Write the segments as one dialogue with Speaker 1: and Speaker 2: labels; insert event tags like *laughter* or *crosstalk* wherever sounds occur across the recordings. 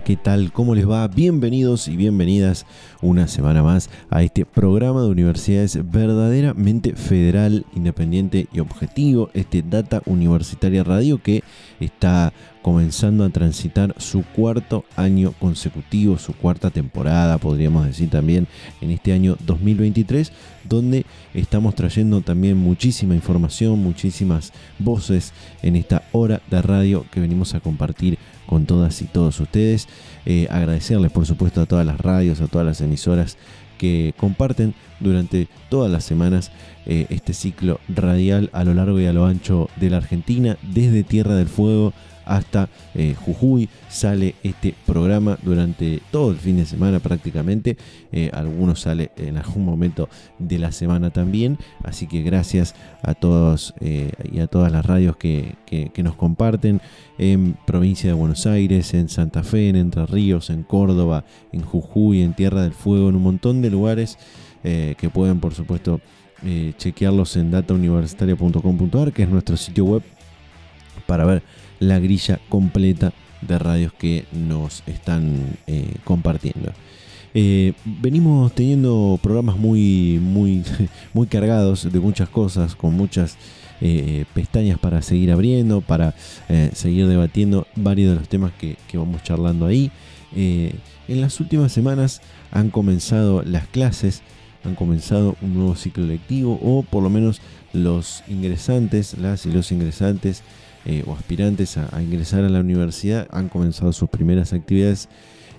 Speaker 1: ¿Qué tal? ¿Cómo les va? Bienvenidos y bienvenidas una semana más a este programa de universidades verdaderamente federal, independiente y objetivo, este Data Universitaria Radio que está comenzando a transitar su cuarto año consecutivo, su cuarta temporada, podríamos decir también, en este año 2023, donde estamos trayendo también muchísima información, muchísimas voces en esta hora de radio que venimos a compartir con todas y todos ustedes. Eh, agradecerles por supuesto a todas las radios, a todas las emisoras que comparten durante todas las semanas eh, este ciclo radial a lo largo y a lo ancho de la Argentina, desde Tierra del Fuego hasta eh, Jujuy. Sale este programa durante todo el fin de semana prácticamente. Eh, algunos sale en algún momento de la semana también. Así que gracias a todos eh, y a todas las radios que, nos comparten en provincia de Buenos Aires, en Santa Fe, en Entre Ríos, en Córdoba, en Jujuy, en Tierra del Fuego, en un montón de lugares que pueden por supuesto chequearlos en datauniversitaria.com.ar, que es nuestro sitio web para ver la grilla completa de radios que nos están eh, compartiendo. Eh, venimos teniendo programas muy, muy, *laughs* muy cargados de muchas cosas, con muchas eh, pestañas para seguir abriendo, para seguir debatiendo varios de los temas que, que vamos charlando ahí. en las últimas semanas han comenzado las clases, han comenzado un nuevo ciclo lectivo, o por lo menos los ingresantes, las y los ingresantes eh, o aspirantes a, ingresar a la universidad han comenzado sus primeras actividades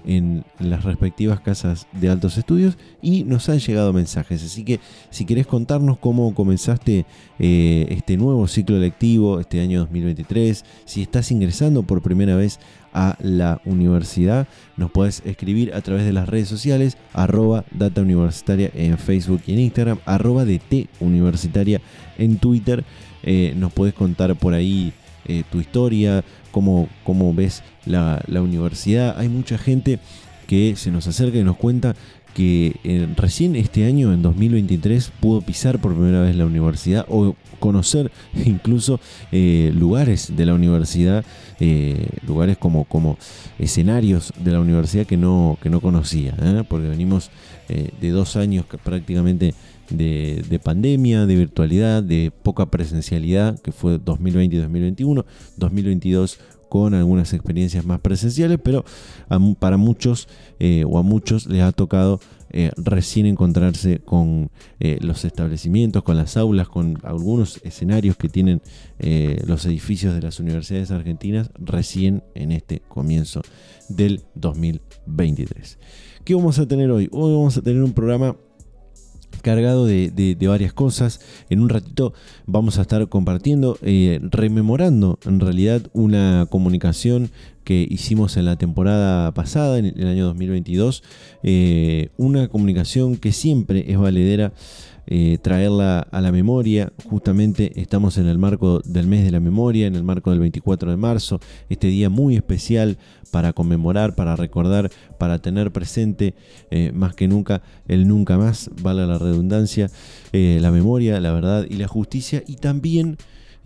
Speaker 1: en las respectivas casas de altos estudios y nos han llegado mensajes. Así que si querés contarnos cómo comenzaste eh, este nuevo ciclo lectivo, este año 2023, si estás ingresando por primera vez a la universidad, nos puedes escribir a través de las redes sociales, arroba data universitaria en Facebook y en Instagram, arroba DT universitaria en Twitter. Eh, nos puedes contar por ahí eh, tu historia, cómo, cómo ves la, universidad. Hay mucha gente que se nos acerca y nos cuenta que eh, recién este año, en 2023, pudo pisar por primera vez la universidad o conocer *laughs* incluso eh, lugares de la universidad, lugares como, como escenarios de la universidad que no, que no conocía, porque venimos de dos años prácticamente de, pandemia, de virtualidad, de poca presencialidad, que fue 2020 y 2021, 2022 con algunas experiencias más presenciales, pero para muchos eh, o a muchos les ha tocado eh, recién encontrarse con eh, los establecimientos, con las aulas, con algunos escenarios que tienen los edificios de las universidades argentinas recién en este comienzo del 2023. ¿Qué vamos a tener hoy? Hoy vamos a tener un programa cargado de, varias cosas. En un ratito vamos a estar compartiendo, eh, rememorando en realidad una comunicación que hicimos en la temporada pasada, en el año 2022. Eh, una comunicación que siempre es valedera eh, traerla a la memoria. Justamente estamos en el marco del mes de la memoria, en el marco del 24 de marzo, este día muy especial para conmemorar, para recordar, para tener presente eh, más que nunca el nunca más, vale la redundancia, eh, la memoria, la verdad y la justicia y también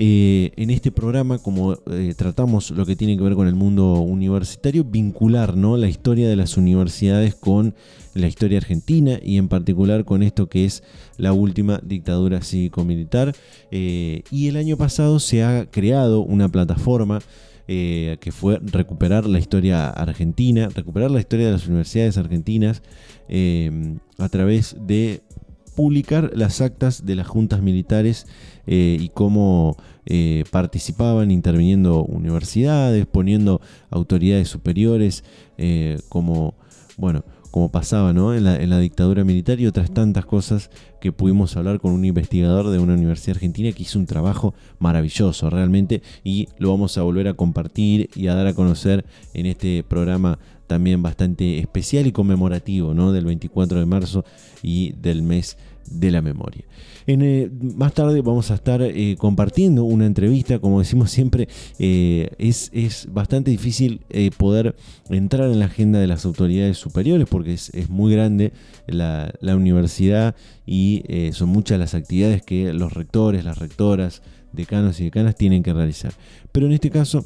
Speaker 1: eh, en este programa, como eh, tratamos lo que tiene que ver con el mundo universitario, vincular ¿no? la historia de las universidades con la historia argentina y en particular con esto que es la última dictadura cívico-militar. Eh, y el año pasado se ha creado una plataforma que fue recuperar la historia argentina, recuperar la historia de las universidades argentinas a través de publicar las actas de las juntas militares y cómo eh, participaban interviniendo universidades, poniendo autoridades superiores, eh, como, bueno, como pasaba ¿no? en, la, en la dictadura militar y otras tantas cosas que pudimos hablar con un investigador de una universidad argentina que hizo un trabajo maravilloso realmente y lo vamos a volver a compartir y a dar a conocer en este programa también bastante especial y conmemorativo ¿no? del 24 de marzo y del mes de la memoria. Eh, más tarde vamos a estar eh, compartiendo una entrevista, como decimos siempre, eh, es, es, bastante difícil poder entrar en la agenda de las autoridades superiores porque es, es muy grande la, la universidad y son muchas las actividades que los rectores, las rectoras, decanos y decanas tienen que realizar. Pero en este caso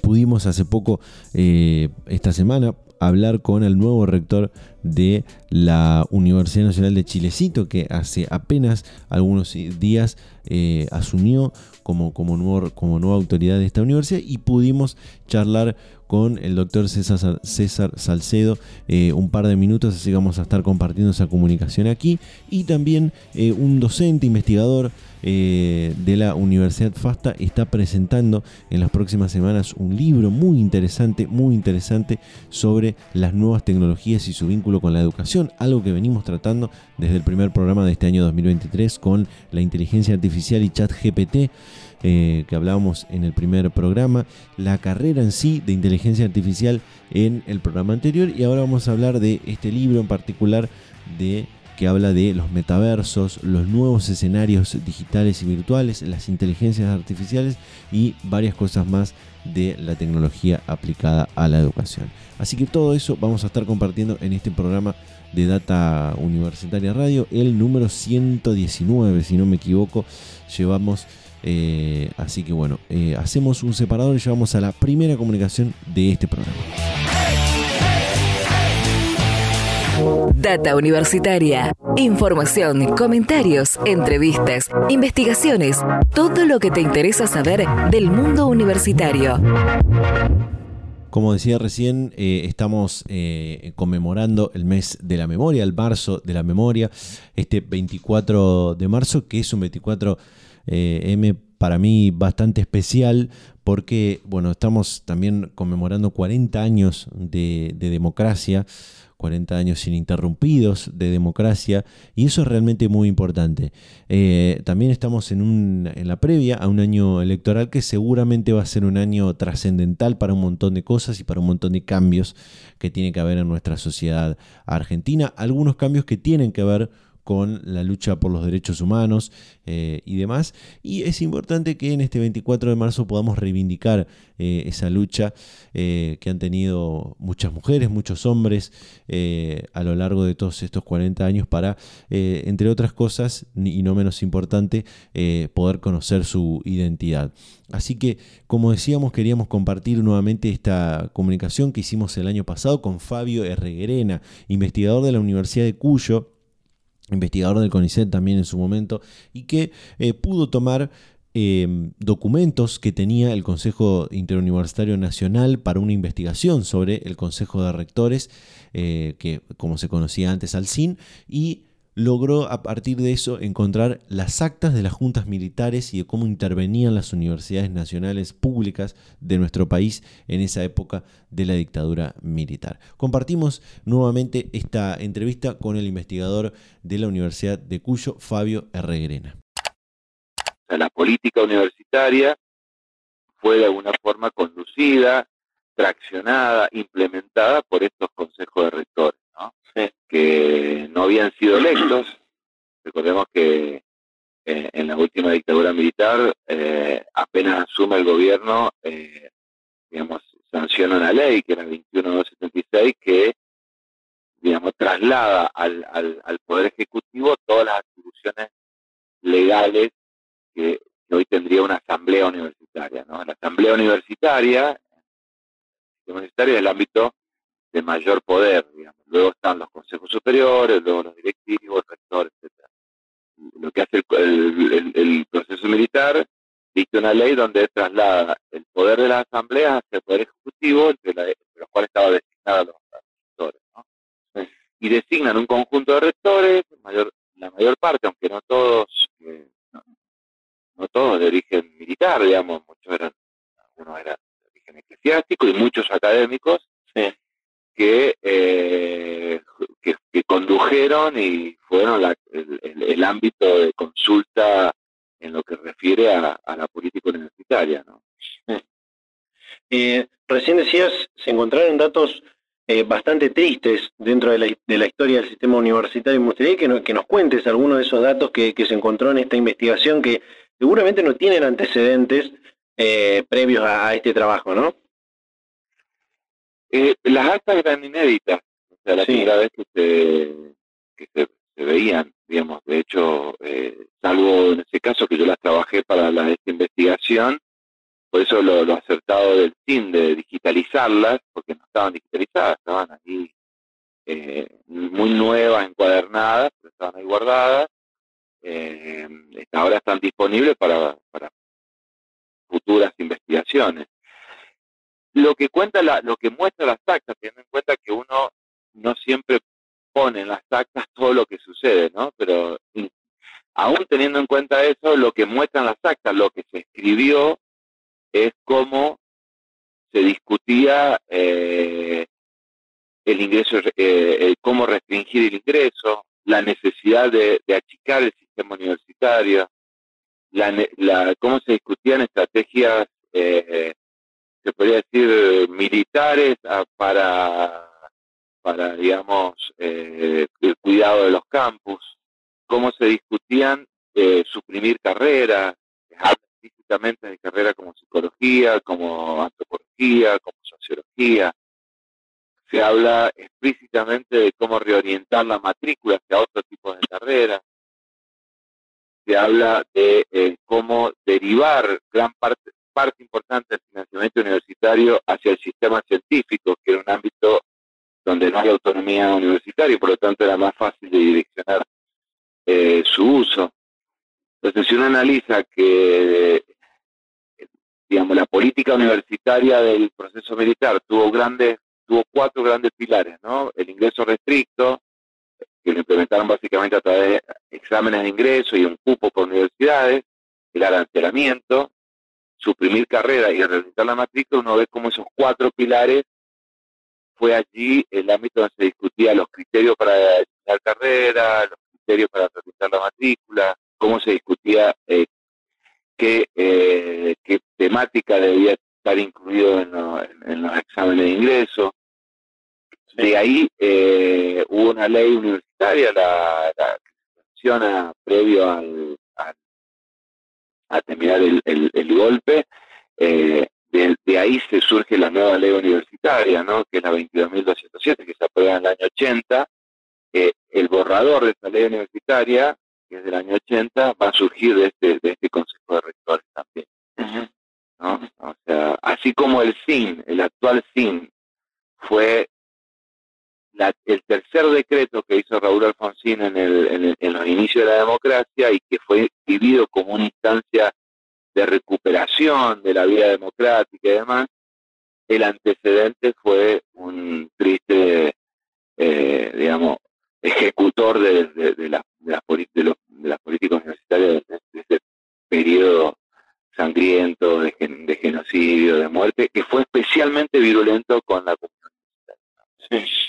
Speaker 1: pudimos hace poco, esta semana, hablar con el nuevo rector de la Universidad Nacional de Chilecito, que hace apenas algunos días eh, asumió como, como, nuevo, como nueva autoridad de esta universidad y pudimos charlar con el doctor César, César Salcedo eh, un par de minutos, así que vamos a estar compartiendo esa comunicación aquí. Y también eh, un docente, investigador eh, de la Universidad FASTA está presentando en las próximas semanas un libro muy interesante, muy interesante sobre las nuevas tecnologías y su vínculo con la educación, algo que venimos tratando desde el primer programa de este año 2023 con la inteligencia artificial y chat GPT. Eh, que hablábamos en el primer programa, la carrera en sí de inteligencia artificial en el programa anterior y ahora vamos a hablar de este libro en particular de que habla de los metaversos, los nuevos escenarios digitales y virtuales, las inteligencias artificiales y varias cosas más de la tecnología aplicada a la educación. Así que todo eso vamos a estar compartiendo en este programa de Data Universitaria Radio, el número 119, si no me equivoco, llevamos eh, así que bueno, eh, hacemos un separador y llevamos a la primera comunicación de este programa.
Speaker 2: Data Universitaria. Información, comentarios, entrevistas, investigaciones, todo lo que te interesa saber del mundo universitario.
Speaker 1: Como decía recién, eh, estamos conmemorando el mes de la memoria, el marzo de la memoria, este 24 de marzo, que es un 24 eh, M para mí bastante especial porque, bueno, estamos también conmemorando 40 años de, democracia, 40 años ininterrumpidos de democracia, y eso es realmente muy importante. Eh, también estamos en, en la previa a un año electoral que seguramente va a ser un año trascendental para un montón de cosas y para un montón de cambios que tiene que haber en nuestra sociedad argentina, algunos cambios que tienen que ver con la lucha por los derechos humanos eh, y demás. Y es importante que en este 24 de marzo podamos reivindicar eh, esa lucha eh, que han tenido muchas mujeres, muchos hombres a lo largo de todos estos 40 años para, entre otras cosas, y no menos importante, poder conocer su identidad. Así que, como decíamos, queríamos compartir nuevamente esta comunicación que hicimos el año pasado con Fabio Herreguerena, investigador de la Universidad de Cuyo, investigador del CONICET también en su momento, y que eh, pudo tomar em, documentos que tenía el Consejo Interuniversitario Nacional para una investigación sobre el Consejo de Rectores, eh, que como se conocía antes al CIN, y logró a partir de eso encontrar las actas de las juntas militares y de cómo intervenían las universidades nacionales públicas de nuestro país en esa época de la dictadura militar. Compartimos nuevamente esta entrevista con el investigador de la Universidad de Cuyo, Fabio Herregrena.
Speaker 3: La política universitaria fue de alguna forma conducida, traccionada, implementada por estos consejos de rectores que no habían sido electos. Recordemos que eh, en la última dictadura militar, eh, apenas asume el gobierno, eh, digamos, sanciona una ley, que era el 21276, que, digamos, traslada al, al, Poder Ejecutivo todas las atribuciones legales que, hoy tendría una asamblea universitaria. ¿no? La asamblea universitaria, universitaria es el ámbito de mayor poder, digamos. Luego están los consejos superiores, luego los directivos, el rector, etc. Lo que hace el, proceso militar dicta una ley donde traslada el poder de la asamblea hacia el poder ejecutivo, entre, los cuales estaba designada los rectores. Y designan un conjunto de rectores, mayor, la mayor parte, aunque no todos, eh, no, todos de origen militar, digamos, muchos eran, algunos eran de origen eclesiástico y muchos académicos, que, eh, que, condujeron y fueron el, ámbito de consulta en lo que refiere a, la política universitaria. ¿no?
Speaker 4: Eh, recién decías, se encontraron datos eh, bastante tristes dentro de la, historia del sistema universitario. Me gustaría que, que nos cuentes algunos de esos datos que, se encontró en esta investigación que seguramente no tienen antecedentes eh, previos a, este trabajo, ¿no?
Speaker 3: Eh, las actas eran inéditas, o sea, la primera vez que se, se, veían, digamos, de hecho, salvo en ese caso que yo las trabajé para la, esta investigación, por eso lo, acertado del CIN de digitalizarlas, porque no estaban digitalizadas, estaban ahí eh, muy nuevas, encuadernadas, pero estaban ahí guardadas. Eh, ahora están disponibles para, futuras investigaciones. Lo que cuenta la, lo que muestra las actas, teniendo en cuenta que uno no siempre pone en las actas todo lo que sucede, ¿no? Pero aún teniendo en cuenta eso, lo que muestran las actas, lo que se escribió, es cómo se discutía eh, el ingreso, eh, cómo restringir el ingreso, la necesidad de, achicar el sistema universitario, la, cómo se discutían estrategias, eh, se podría decir, militares ah, para, para digamos, el cuidado de los campus, cómo se discutían suprimir carreras, explícitamente en carrera como psicología, como antropología, como sociología. Se habla explícitamente de cómo reorientar la matrícula hacia otro tipo de carrera. Se habla de eh, cómo derivar gran parte, parte importante del financiamiento universitario hacia el sistema científico, que era un ámbito donde no hay autonomía universitaria y por lo tanto era más fácil de direccionar eh, su uso. Entonces, si uno analiza que digamos, la política universitaria del proceso militar tuvo grandes, tuvo cuatro grandes pilares, ¿no? El ingreso restricto, que lo implementaron básicamente a través de exámenes de ingreso y un cupo por universidades, el arancelamiento, suprimir carreras y realizar la matrícula, uno ve cómo esos cuatro pilares fue allí el ámbito donde se discutía los criterios para diseñar carrera, los criterios para realizar la matrícula, cómo se discutía eh, qué, eh, qué temática debía estar incluido en, los exámenes de ingreso. De ahí eh, hubo una ley universitaria, la, que se menciona previo al, a terminar el, golpe. Eh, de, ahí se surge la nueva ley universitaria, ¿no? que es la 22.207, que se aprueba en el año 80. el borrador de esta ley universitaria que es del año 80, va a surgir de este, de este Consejo de Rectores también. O sea, así como el SIN, el actual SIN, fue el tercer decreto que hizo Raúl Alfonsín en, el, en, los inicios de la democracia y que fue vivido como una instancia de recuperación de la vida democrática y demás, el antecedente fue un triste, eh, digamos, ejecutor de, de, la, de, de, de las políticas universitarias de, ese periodo sangriento, de, genocidio, de muerte, que fue especialmente virulento con la comunidad
Speaker 4: universitaria.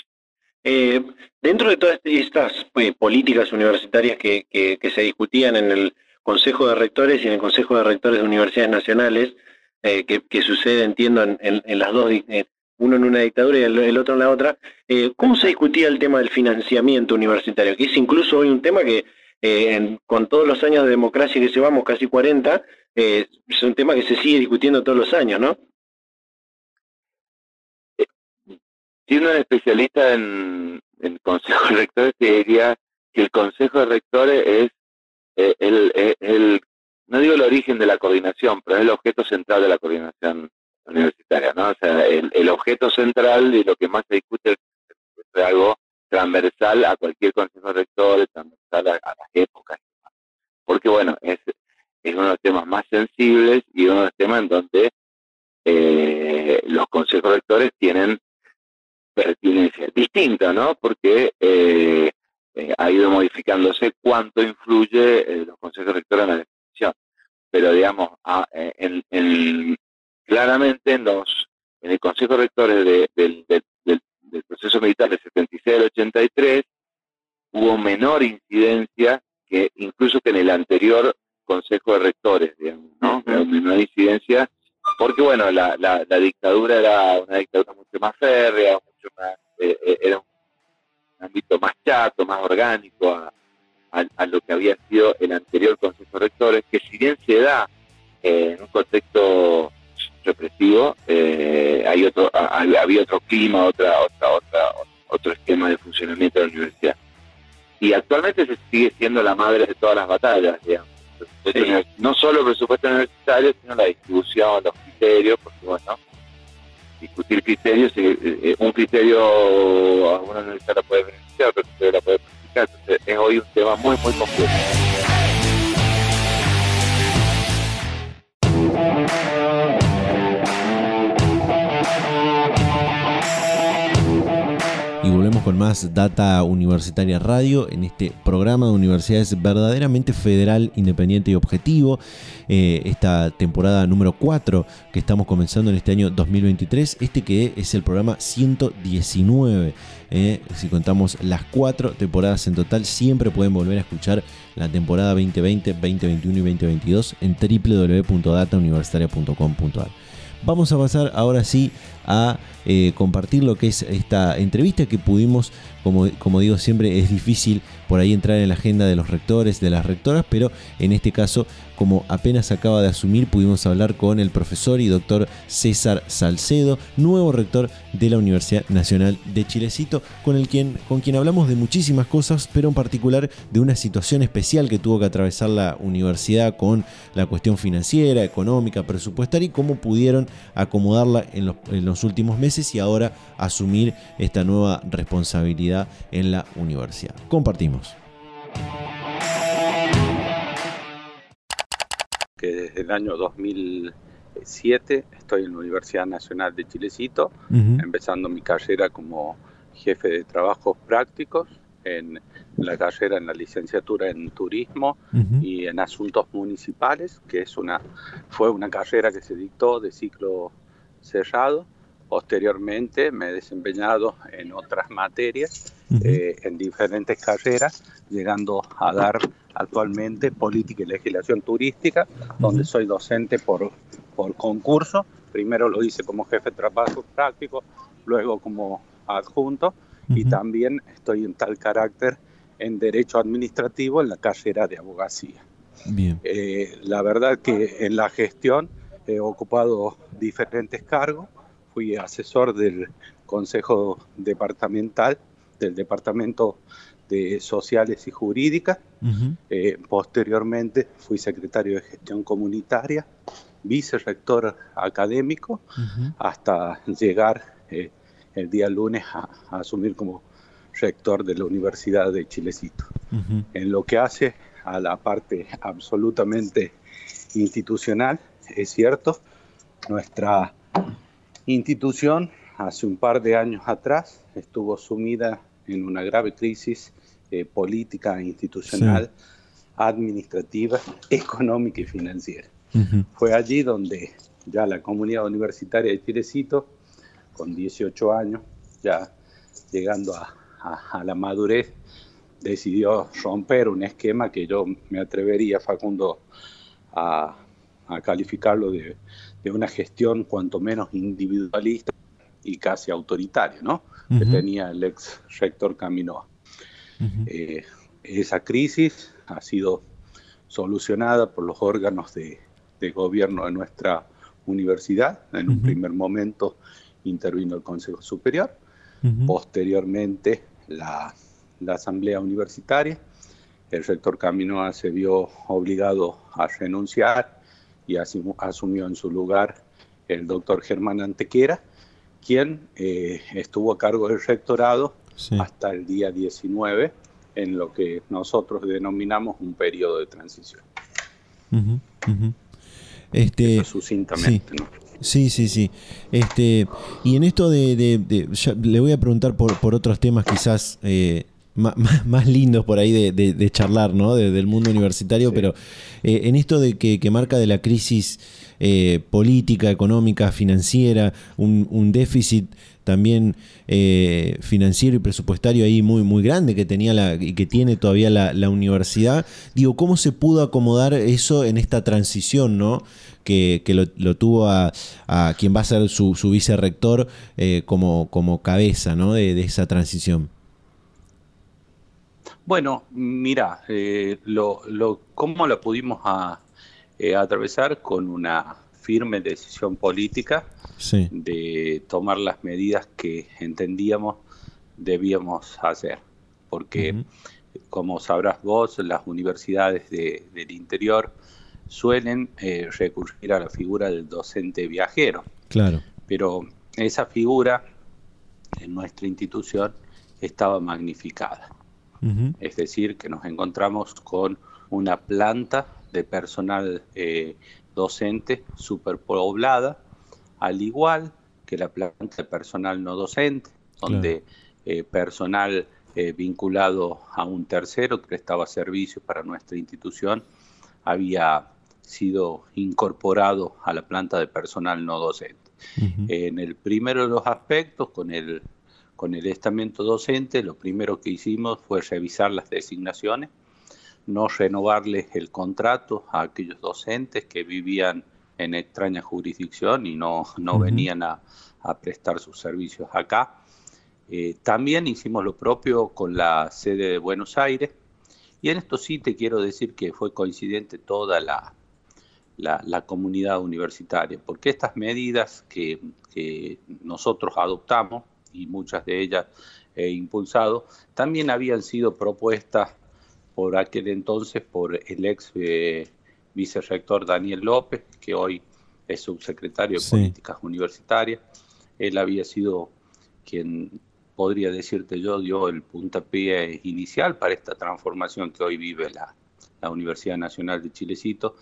Speaker 4: Eh, dentro de todas estas pues, políticas universitarias que, que, se discutían en el Consejo de Rectores y en el Consejo de Rectores de Universidades Nacionales, eh, que, sucede, entiendo, en, en, las dos, eh, uno en una dictadura y el, otro en la otra, ¿cómo se discutía el tema del financiamiento universitario? Que es incluso hoy un tema que eh, con todos los años de democracia que llevamos, casi 40, eh, es un tema que se sigue discutiendo todos los años, ¿no?
Speaker 3: Siendo un especialista en, en Consejo de Rectores, te diría que el Consejo de Rectores es eh, el, no digo el origen de la coordinación, pero es el objeto central de la coordinación universitaria, ¿no? O sea, el, el objeto central y lo que más se discute es algo transversal a cualquier consejo rector, transversal a, las épocas. Porque bueno, es, es uno de los temas más sensibles y uno de los temas en donde eh, los consejos rectores tienen pertinencia. Distinto, ¿no? Porque eh, eh, ha ido modificándose cuánto influye eh, los consejos rectores en la decisión. Pero, digamos, a, en, en, claramente en, los, en el consejo de, del, del, del, proceso militar del 76 al 83 hubo menor incidencia que incluso que en el anterior consejo de rectores, digamos, ¿no? Menor incidencia porque bueno, la, la, la, dictadura era una dictadura mucho más férrea, mucho más, eh, eh, era un ámbito más chato, más orgánico a, a, lo que había sido el anterior Consejo de Rectores, que si bien se da eh, en un contexto represivo, hay otro, había otro clima, otra, otra, otra, otro esquema de funcionamiento de la universidad. Y actualmente se sigue siendo la madre de todas las batallas, digamos. No solo el presupuesto universitario, sino la distribución, los criterios, porque bueno, discutir criterios, eh, eh, un criterio a una universidad la puede beneficiar, otro la puede perjudicar, entonces es hoy un tema muy, muy complejo.
Speaker 1: Más Data Universitaria Radio en este programa de universidades verdaderamente federal, independiente y objetivo. Eh, esta temporada número 4 que estamos comenzando en este año 2023, este que es el programa 119. Eh, si contamos las cuatro temporadas en total, siempre pueden volver a escuchar la temporada 2020, 2021 y 2022 en www.datauniversitaria.com.ar. Vamos a pasar ahora sí a eh, compartir lo que es esta entrevista que pudimos, como, como digo siempre, es difícil por ahí entrar en la agenda de los rectores, de las rectoras, pero en este caso, como apenas acaba de asumir, pudimos hablar con el profesor y doctor César Salcedo, nuevo rector de la Universidad Nacional de Chilecito, con, el quien, con quien hablamos de muchísimas cosas, pero en particular de una situación especial que tuvo que atravesar la universidad con la cuestión financiera, económica, presupuestaria y cómo pudieron acomodarla en los, en los últimos meses y ahora asumir esta nueva responsabilidad en la universidad. Compartimos.
Speaker 5: Que desde el año 2007 estoy en la Universidad Nacional de Chilecito, empezando mi carrera como jefe de trabajos prácticos en la carrera en la licenciatura en turismo y en asuntos municipales, que es una fue una carrera que se dictó de ciclo cerrado. Posteriormente me he desempeñado en otras materias, eh, en diferentes carreras, llegando a dar actualmente política y legislación turística, donde soy docente por, por concurso. Primero lo hice como jefe de trabajo práctico, luego como adjunto y también estoy en tal carácter en derecho administrativo en la carrera de abogacía. Bien. Eh, la verdad que en la gestión he ocupado diferentes cargos, fui asesor del Consejo Departamental, del Departamento de Sociales y Jurídicas, eh, posteriormente fui secretario de Gestión Comunitaria, vicerrector académico, hasta llegar eh, el día lunes a, asumir como rector de la Universidad de Chilecito. En lo que hace a la parte absolutamente institucional, es cierto, nuestra institución hace un par de años atrás estuvo sumida en una grave crisis eh, política, institucional, administrativa, *laughs* económica y financiera. Fue allí donde ya la comunidad universitaria de Chilecito con 18 años, ya llegando a, la madurez, decidió romper un esquema que yo me atrevería, Facundo, a, calificarlo de, una gestión cuanto menos individualista y casi autoritaria, ¿no? Que tenía el ex rector Caminoa. Eh, esa crisis ha sido solucionada por los órganos de, gobierno de nuestra universidad. En un primer momento intervino el Consejo Superior, posteriormente la, Asamblea Universitaria, el rector Caminoa se vio obligado a renunciar y asumió en su lugar el doctor Germán Antequera, quien eh, estuvo a cargo del rectorado hasta el día 19, en lo que nosotros denominamos un periodo de transición.
Speaker 1: Este, sucintamente, ¿no? Sí, sí, sí. Este, y en esto de, le voy a preguntar por, por otros temas quizás eh, más, lindos por ahí de, charlar, ¿no? del mundo universitario, pero eh, en esto de que, marca de la crisis eh, política, económica, financiera, un, déficit también eh, financiero y presupuestario ahí muy, muy grande que tenía la, y que tiene todavía la, universidad. Digo, ¿cómo se pudo acomodar eso en esta transición, ¿no? Que, lo, tuvo a, quien va a ser su, su vicerrector como, como cabeza ¿no? de esa transición.
Speaker 5: Bueno, mira, eh, lo, lo, ¿cómo lo pudimos a, eh, atravesar con una firme decisión política de tomar las medidas que entendíamos debíamos hacer? Porque, como sabrás vos, las universidades del interior suelen eh, recurrir a la figura del docente viajero.
Speaker 1: Claro.
Speaker 5: Pero esa figura en nuestra institución estaba magnificada. Es decir, que nos encontramos con una planta de personal eh, docente superpoblada, al igual que la planta de personal no docente, donde eh, personal eh, vinculado a un tercero que prestaba servicios para nuestra institución había sido incorporado a la planta de personal no docente. En el primero de los aspectos, con el con el estamento docente, lo primero que hicimos fue revisar las designaciones, no renovarles el contrato a aquellos docentes que vivían en extraña jurisdicción y no, no venían a, prestar sus servicios acá. Eh, también hicimos lo propio con la sede de Buenos Aires y en esto sí te quiero decir que fue coincidente toda la, la, comunidad universitaria, porque estas medidas que, que nosotros adoptamos y muchas de ellas he impulsado, también habían sido propuestas por aquel entonces por el ex eh, vicerrector Daniel López, que hoy es subsecretario de Políticas Universitarias. Él había sido quien, podría decirte yo, dio el puntapié inicial para esta transformación que hoy vive la, la Universidad Nacional de Chilecito,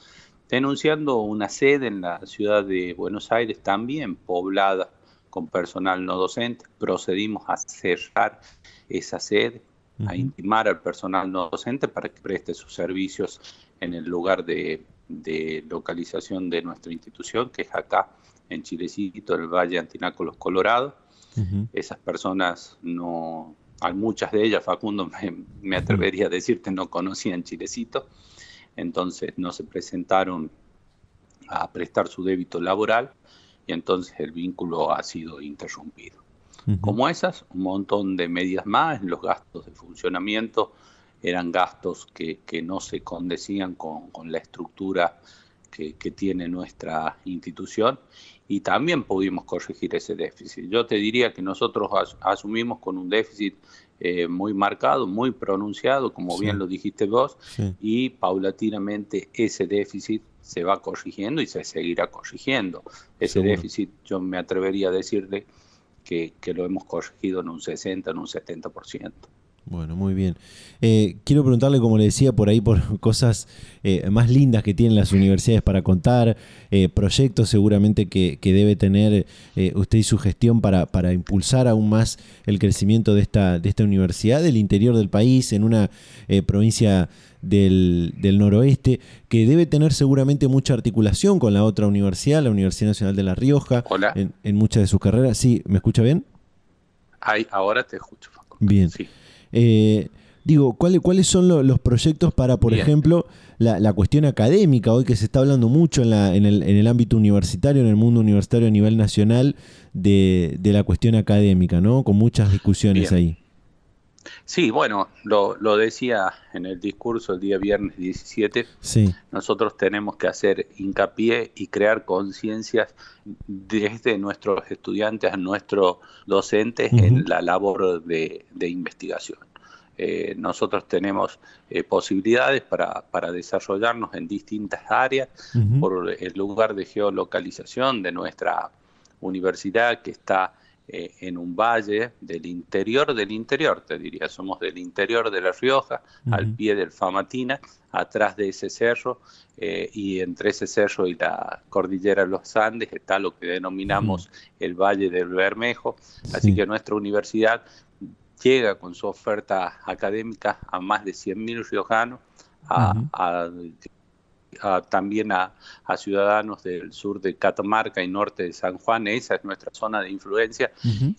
Speaker 5: denunciando una sede en la ciudad de Buenos Aires también poblada con personal no docente, procedimos a cerrar esa sede, a intimar al personal no docente para que preste sus servicios en el lugar de, localización de nuestra institución, que es acá en Chilecito, el Valle Antinaco Los Colorados. Esas personas no, hay muchas de ellas, Facundo, *laughs* me, atrevería a decirte, no conocían Chilecito, entonces no se presentaron a prestar su débito laboral y entonces el vínculo ha sido interrumpido. Como esas, un montón de medidas más, los gastos de funcionamiento eran gastos que, no se condecían con, la estructura que, tiene nuestra institución y también pudimos corregir ese déficit. Yo te diría que nosotros asumimos con un déficit eh, muy marcado, muy pronunciado, como bien lo dijiste vos, y paulatinamente ese déficit se va corrigiendo y se seguirá corrigiendo. Ese déficit yo me atrevería a decirle que, que, lo hemos corregido en un 60, en un 70%.
Speaker 1: Bueno, muy bien. Eh, quiero preguntarle, como le decía, por ahí por *laughs* cosas eh, más lindas que tienen las universidades para contar, eh, proyectos seguramente que, debe tener usted y su gestión para, para, impulsar aún más el crecimiento de esta, de esta universidad del interior del país, en una provincia del, del, noroeste, que debe tener seguramente mucha articulación con la otra universidad, la Universidad Nacional de La Rioja, En, muchas de sus carreras. Sí, ¿me escucha bien?
Speaker 5: Ay, ahora te escucho.
Speaker 1: Bien. Sí. Eh, digo, ¿cuáles, ¿cuáles son los proyectos para, por ejemplo, la, cuestión académica, hoy que se está hablando mucho en, en, el, en, el, ámbito universitario, en el mundo universitario a nivel nacional, de, la cuestión académica, ¿no? Con muchas discusiones ahí.
Speaker 5: Sí, bueno, lo, lo, decía en el discurso el día viernes 17.
Speaker 1: Sí.
Speaker 5: Nosotros tenemos que hacer hincapié y crear conciencias desde nuestros estudiantes a nuestros docentes en la labor de, investigación. Eh, nosotros tenemos eh, posibilidades para, para, desarrollarnos en distintas áreas por el lugar de geolocalización de nuestra universidad que está eh, en un valle del interior del interior, te diría, somos del interior de La Rioja, al pie del Famatina, atrás de ese cerro, eh, y entre ese cerro y la cordillera de los Andes está lo que denominamos el Valle del Bermejo, así que nuestra universidad llega con su oferta académica a más de 100.000 riojanos, a, también a, ciudadanos del sur de Catamarca y norte de San Juan. Esa es nuestra zona de influencia.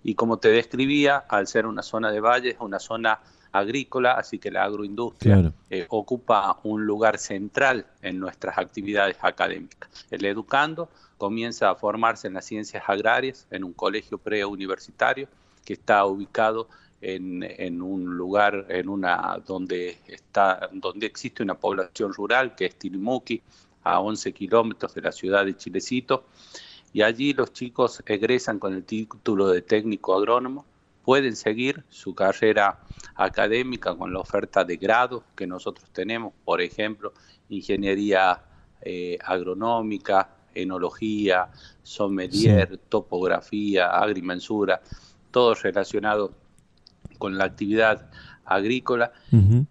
Speaker 5: Y como te describía, al ser una zona de valles, una zona agrícola, así que la agroindustria eh, ocupa un lugar central en nuestras actividades académicas. El educando comienza a formarse en las ciencias agrarias en un colegio preuniversitario que está ubicado en, un lugar en una donde está donde existe una población rural que es Tilimuki a 11 kilómetros de la ciudad de Chilecito. Y allí los chicos egresan con el título de técnico agrónomo. Pueden seguir su carrera académica con la oferta de grado que nosotros tenemos, por ejemplo, ingeniería eh, agronómica, enología, sommelier, topografía, agrimensura, todo relacionado con la actividad agrícola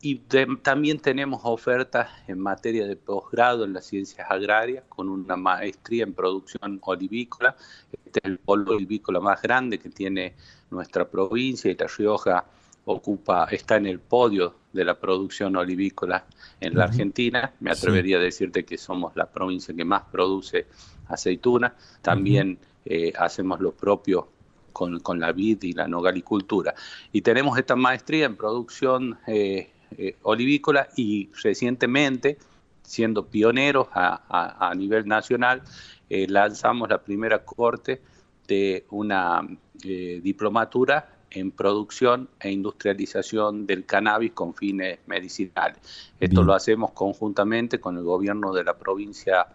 Speaker 5: y también tenemos ofertas en materia de posgrado en las ciencias agrarias con una maestría en producción olivícola. Este es el polo olivícola más grande que tiene nuestra provincia y La Rioja ocupa, está en el podio de la producción olivícola en la Argentina. Me atrevería a decirte que somos la provincia que más produce aceituna. También eh, hacemos lo propio con, la vid y la nogalicultura. Y tenemos esta maestría en producción eh, eh, olivícola y recientemente, siendo pioneros a, nivel nacional, lanzamos la primera corte de una diplomatura en producción e industrialización del cannabis con fines medicinales. Esto lo hacemos conjuntamente con el gobierno de la provincia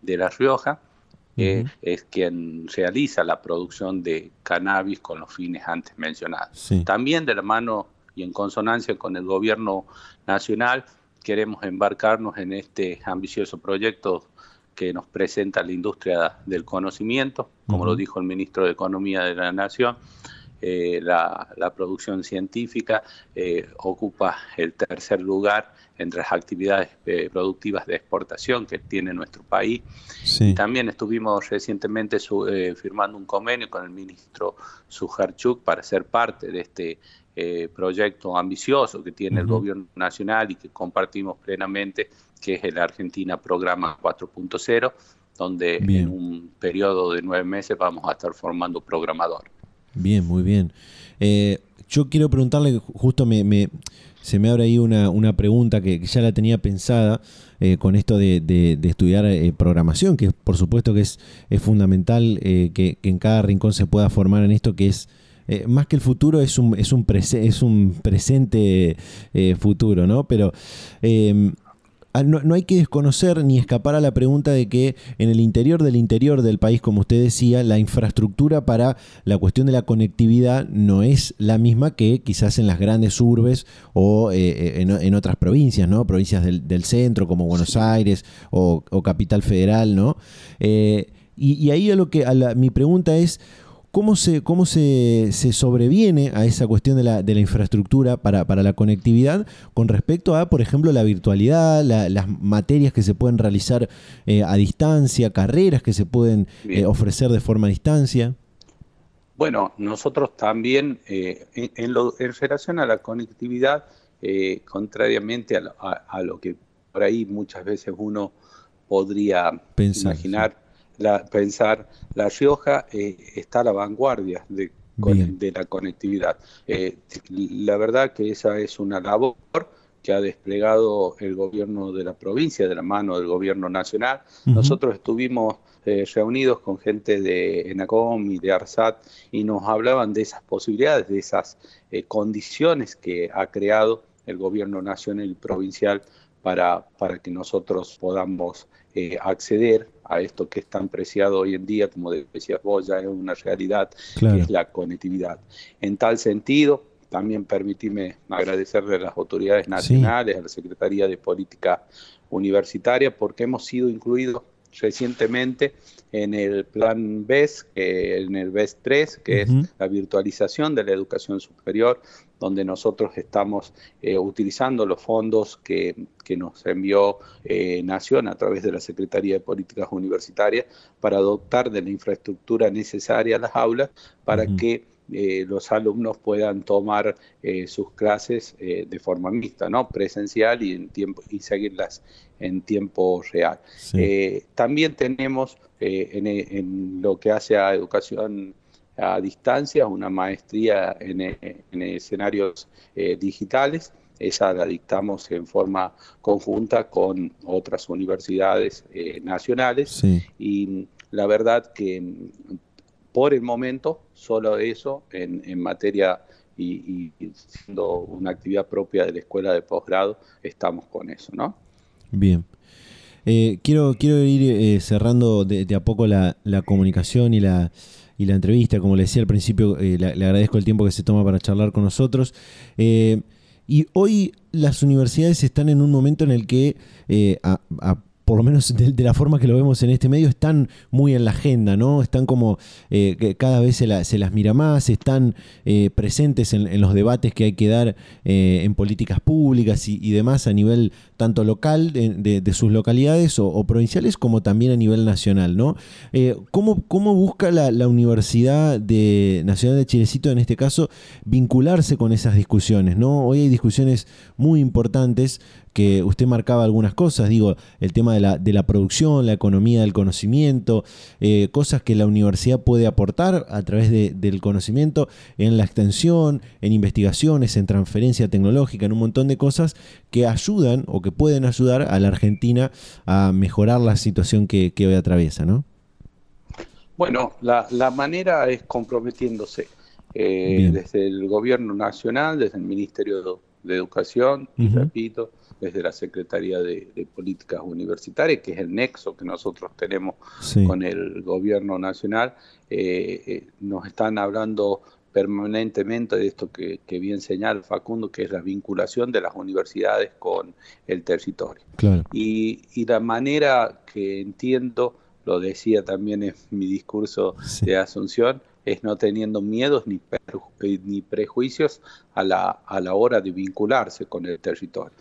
Speaker 5: de La Rioja, que es quien realiza la producción de cannabis con los fines antes mencionados. También de la mano y en consonancia con el gobierno nacional, queremos embarcarnos en este ambicioso proyecto que nos presenta la industria del conocimiento, como lo dijo el ministro de Economía de la Nación, eh, la, producción científica eh, ocupa el tercer lugar entre las actividades eh, productivas de exportación que tiene nuestro país. Y también estuvimos recientemente firmando un convenio con el ministro Sujarchuk para ser parte de este proyecto ambicioso que tiene el gobierno nacional y que compartimos plenamente, que es el Argentina Programa 4.0, donde en un periodo de nueve meses vamos a estar formando programadores.
Speaker 1: Bien, muy bien. Eh, yo quiero preguntarle, justo me, se me abre ahí una, una pregunta que, ya la tenía pensada eh, con esto de, estudiar eh, programación, que por supuesto que es, es fundamental que, en cada rincón se pueda formar en esto que es... más que el futuro es un, es un, es un presente futuro, ¿no? Pero Ah, no, hay que desconocer ni escapar a la pregunta de que en el interior del interior del país, como usted decía, la infraestructura para la cuestión de la conectividad no es la misma que quizás en las grandes urbes o eh, eh, en, otras provincias, ¿no? Provincias del, centro como Buenos Aires o, Capital Federal, ¿no? Eh, y, ahí a lo que mi pregunta es ¿Cómo se, cómo se, sobreviene a esa cuestión de la, de la infraestructura para, la conectividad con respecto a, por ejemplo, la virtualidad, las materias que se pueden realizar eh, a distancia, carreras que se pueden eh, ofrecer de forma a distancia?
Speaker 5: Bueno, nosotros también, eh, en, relación a la conectividad, contrariamente a lo, que por ahí muchas veces uno podría imaginar, pensar, La Rioja eh, está a la vanguardia de, la conectividad. Eh, la verdad que esa es una labor que ha desplegado el gobierno de la provincia de la mano del gobierno nacional. Nosotros estuvimos eh, reunidos con gente de ENACOM y de ARSAT y nos hablaban de esas posibilidades, de esas condiciones que ha creado el gobierno nacional y provincial para, para que nosotros podamos acceder a esto que es tan preciado hoy en día, como decías vos, ya es una realidad, que es la conectividad. En tal sentido, también permitirme agradecerle a las autoridades nacionales, a la Secretaría de Política Universitaria, porque hemos sido incluidos recientemente en el plan BES, en el BES 3, que es la virtualización de la educación superior, donde nosotros estamos eh, utilizando los fondos que, nos envió eh, Nación a través de la Secretaría de Políticas Universitarias para dotar de la infraestructura necesaria a las aulas para que eh, los alumnos puedan tomar eh, sus clases eh, de forma mixta, ¿no? presencial y, en tiempo, y seguirlas en tiempo real. también tenemos en, lo que hace a educación a distancia una maestría en, escenarios digitales. Esa la dictamos en forma conjunta con otras universidades nacionales y la verdad que por el momento, solo eso en, materia y, siendo una actividad propia de la escuela de posgrado, estamos con eso, ¿no?
Speaker 1: Bien. Eh, quiero, quiero ir eh, cerrando de, a poco la, comunicación y la, y la entrevista. Como le decía al principio, eh, le, agradezco el tiempo que se toma para charlar con nosotros. y hoy las universidades están en un momento en el que a, por lo menos de, la forma que lo vemos en este medio, están muy en la agenda, ¿no? Están como eh, que cada vez se, las mira más, están eh, presentes en, los debates que hay que dar eh, en políticas públicas y, demás a nivel tanto local de, sus localidades o, provinciales como también a nivel nacional, ¿no? ¿cómo, ¿cómo, busca la, Universidad de Nacional de Chilecito en este caso vincularse con esas discusiones, ¿no? Hoy hay discusiones muy importantes que usted marcaba algunas cosas, digo, el tema de la, de la producción, la economía del conocimiento, eh, cosas que la universidad puede aportar a través del conocimiento en la extensión, en investigaciones, en transferencia tecnológica, en un montón de cosas que ayudan o que pueden ayudar a la Argentina a mejorar la situación que, hoy atraviesa, ¿no?
Speaker 5: Bueno, la, manera es comprometiéndose eh, desde el gobierno nacional, desde el Ministerio de, Educación, repito, desde la Secretaría de, Políticas Universitarias, que es el nexo que nosotros tenemos con el gobierno nacional, eh, eh, nos están hablando permanentemente de esto que, bien señala Facundo, que es la vinculación de las universidades con el territorio. Y, la manera que entiendo, lo decía también en mi discurso de Asunción, es no teniendo miedos ni, eh, ni prejuicios a la, a la hora de vincularse con el territorio.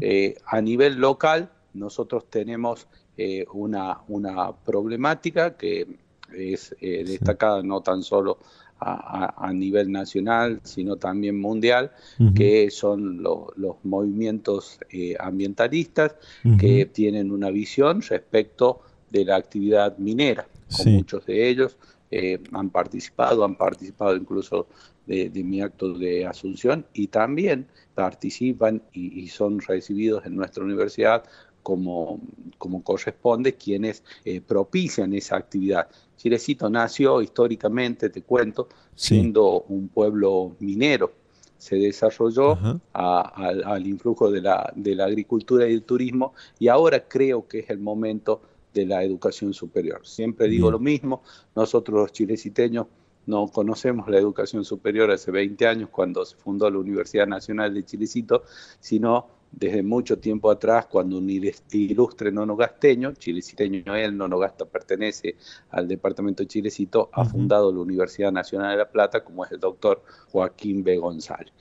Speaker 5: Eh, a nivel local, nosotros tenemos eh, una, una problemática que es destacada no tan solo a, nivel nacional, sino también mundial, que son los movimientos ambientalistas que tienen una visión respecto de la actividad minera, con muchos de ellos eh, han participado, han participado incluso de, mi acto de asunción y también participan y, son recibidos en nuestra universidad como, como corresponde quienes eh, propician esa actividad. Chilecito nació históricamente, te cuento, siendo un pueblo minero. Se desarrolló al influjo de la, de la agricultura y el turismo y ahora creo que es el momento de la educación superior. Siempre digo lo mismo, nosotros los chileciteños no conocemos la educación superior hace 20 años cuando se fundó la Universidad Nacional de Chilecito, sino desde mucho tiempo atrás cuando un ilustre nonogasteño, chileciteño él, nonogasta pertenece al departamento de Chilecito, ha fundado la Universidad Nacional de La Plata como es el doctor Joaquín B. González.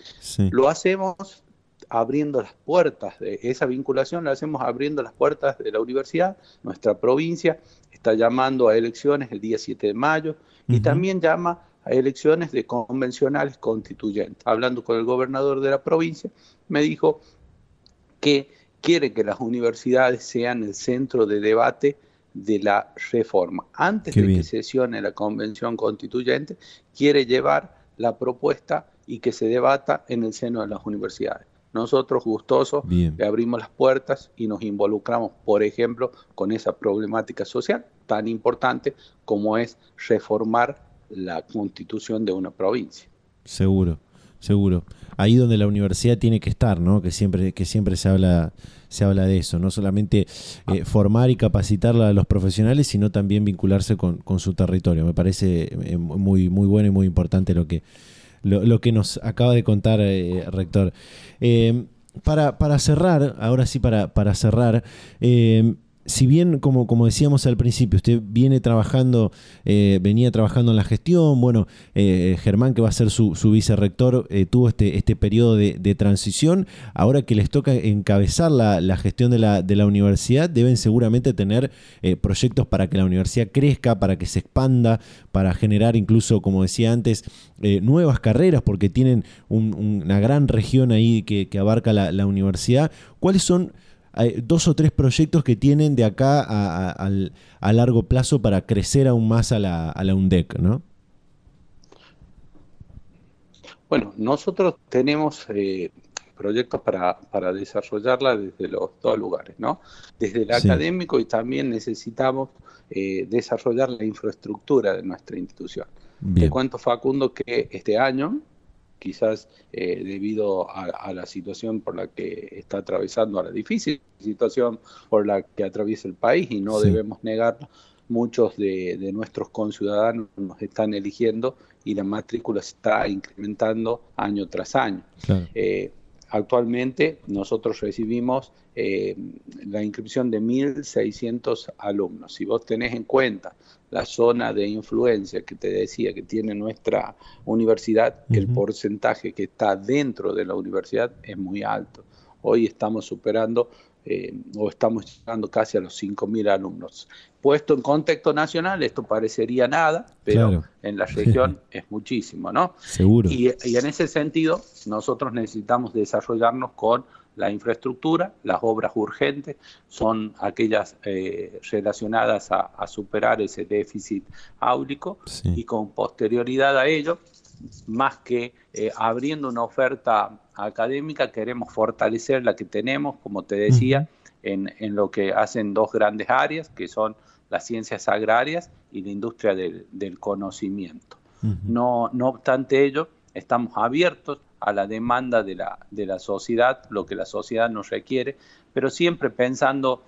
Speaker 5: Lo hacemos abriendo las puertas de esa vinculación, la hacemos abriendo las puertas de la universidad, nuestra provincia está llamando a elecciones el día 7 de mayo y también llama a elecciones de convencionales constituyentes. Hablando con el gobernador de la provincia, me dijo que quiere que las universidades sean el centro de debate de la reforma. Antes de que sesione la convención constituyente, quiere llevar la propuesta y que se debata en el seno de las universidades. Nosotros gustosos le abrimos las puertas y nos involucramos, por ejemplo, con esa problemática social tan importante como es reformar la constitución de una provincia.
Speaker 1: Seguro, seguro. Ahí donde la universidad tiene que estar, ¿no? Que siempre, que siempre se habla, se habla de eso, no solamente eh, formar y capacitar a los profesionales, sino también vincularse con, con su territorio. Me parece eh, muy, muy bueno y muy importante lo que, lo, que nos acaba de contar, eh, rector. Eh, para, para, cerrar, ahora sí, para, para cerrar, eh, si bien, como, como decíamos al principio, usted viene trabajando, eh, venía trabajando en la gestión, bueno, eh, Germán, que va a ser su, su vicerrector, eh, tuvo este, este periodo de, transición, ahora que les toca encabezar la, gestión de la, de la, universidad, deben seguramente tener proyectos para que la universidad crezca, para que se expanda, para generar incluso, como decía antes, nuevas carreras, porque tienen una gran región ahí que, abarca la, la universidad. ¿Cuáles son hay dos o tres proyectos que tienen de acá a, largo plazo para crecer aún más a la, a la UNDEC, ¿no?
Speaker 5: Bueno, nosotros tenemos eh, proyectos para, desarrollarla desde los dos lugares, ¿no? Desde el académico y también necesitamos eh, desarrollar la infraestructura de nuestra institución. Te cuento, Facundo, que este año quizás eh, debido a, la situación por la que está atravesando, a la difícil situación por la que atraviesa el país y no debemos negar, muchos de, nuestros conciudadanos nos están eligiendo y la matrícula se está incrementando año tras año. Eh, actualmente nosotros recibimos eh, la inscripción de 1.600 alumnos. Si vos tenés en cuenta la zona de influencia que te decía que tiene nuestra universidad, el porcentaje que está dentro de la universidad es muy alto. Hoy estamos superando eh, o estamos llegando casi a los 5.000 alumnos. Puesto en contexto nacional, esto parecería nada, pero en la *laughs* región es muchísimo, ¿no?
Speaker 1: Seguro.
Speaker 5: y en ese sentido, nosotros necesitamos desarrollarnos con la infraestructura, las obras urgentes son aquellas eh, relacionadas a, superar ese déficit áulico y con posterioridad a ello, más que eh, abriendo una oferta académica, queremos fortalecer la que tenemos, como te decía, en, lo que hacen dos grandes áreas, que son las ciencias agrarias y la industria del, conocimiento. no, no obstante ello, estamos abiertos a la demanda de la, de la sociedad, lo que la sociedad nos requiere, pero siempre pensando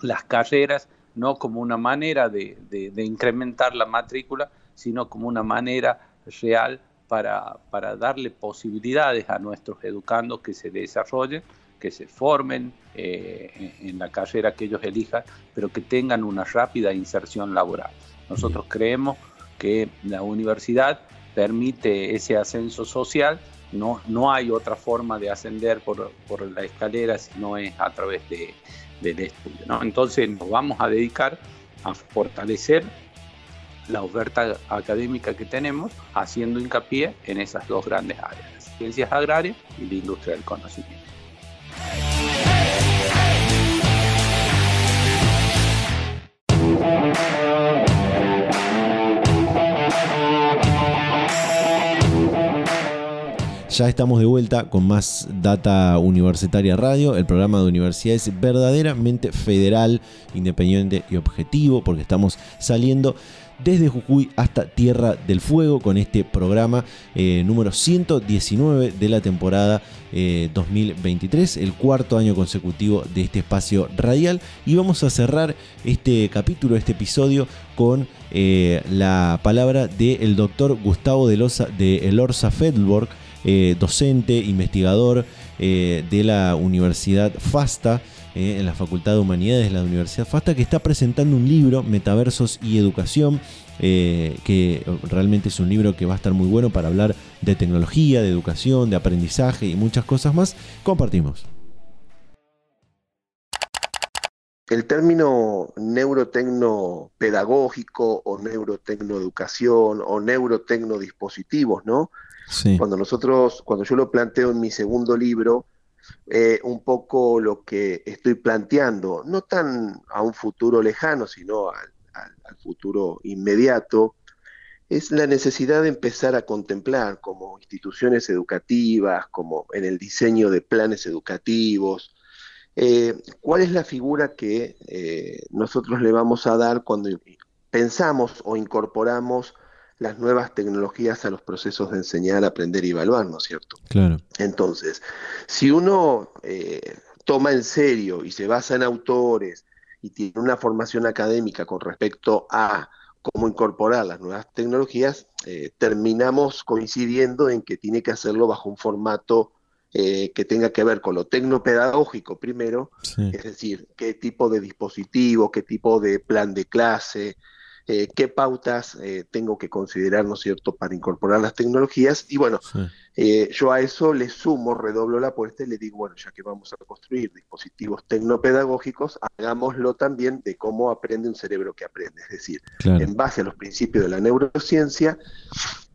Speaker 5: las carreras no como una manera de, incrementar la matrícula, sino como una manera real para, para, darle posibilidades a nuestros educandos que se desarrollen, que se formen eh, en, la carrera que ellos elijan, pero que tengan una rápida inserción laboral. Nosotros creemos que la universidad permite ese ascenso social no, no hay otra forma de ascender por, la escalera si no es a través de, del estudio. ¿no? Entonces nos vamos a dedicar a fortalecer la oferta académica que tenemos, haciendo hincapié en esas dos grandes áreas, las ciencias agrarias y la industria del conocimiento.
Speaker 1: Ya estamos de vuelta con más Data Universitaria Radio. El programa de universidad es verdaderamente federal, independiente y objetivo, porque estamos saliendo desde Jujuy hasta Tierra del Fuego con este programa eh, número 119 de la temporada 2023, eh, el cuarto año consecutivo de este espacio radial. Y vamos a cerrar este capítulo, este episodio, con eh, la palabra del doctor Gustavo de, Loza, de Elorza Fedborg eh, docente, investigador eh, de la Universidad FASTA, eh, en la Facultad de Humanidades de la Universidad FASTA, que está presentando un libro, Metaversos y Educación, que realmente es un libro que va a estar muy bueno para hablar de tecnología, de educación, de aprendizaje y muchas cosas más. Compartimos.
Speaker 6: El término neurotecno pedagógico o neurotecnoeducación o neurotecnodispositivos, ¿no? Cuando nosotros, cuando yo lo planteo en mi segundo libro, eh, un poco lo que estoy planteando, no tan a un futuro lejano, sino al, futuro inmediato, es la necesidad de empezar a contemplar como instituciones educativas, como en el diseño de planes educativos, eh, cuál es la figura que eh, nosotros le vamos a dar cuando pensamos o incorporamos las nuevas tecnologías a los procesos de enseñar, aprender y evaluar, ¿no es cierto?
Speaker 1: Claro.
Speaker 6: Entonces, si uno eh, toma en serio y se basa en autores y tiene una formación académica con respecto a cómo incorporar las nuevas tecnologías, eh, terminamos coincidiendo en que tiene que hacerlo bajo un formato eh, que tenga que ver con lo tecnopedagógico primero, es decir, qué tipo de dispositivo, qué tipo de plan de clase, eh, qué pautas eh, tengo que considerar, ¿no es cierto?, para incorporar las tecnologías. Y bueno, eh, yo a eso le sumo, redoblo la apuesta y le digo, bueno, ya que vamos a construir dispositivos tecnopedagógicos, hagámoslo también de cómo aprende un cerebro que aprende. Es decir, en base a los principios de la neurociencia,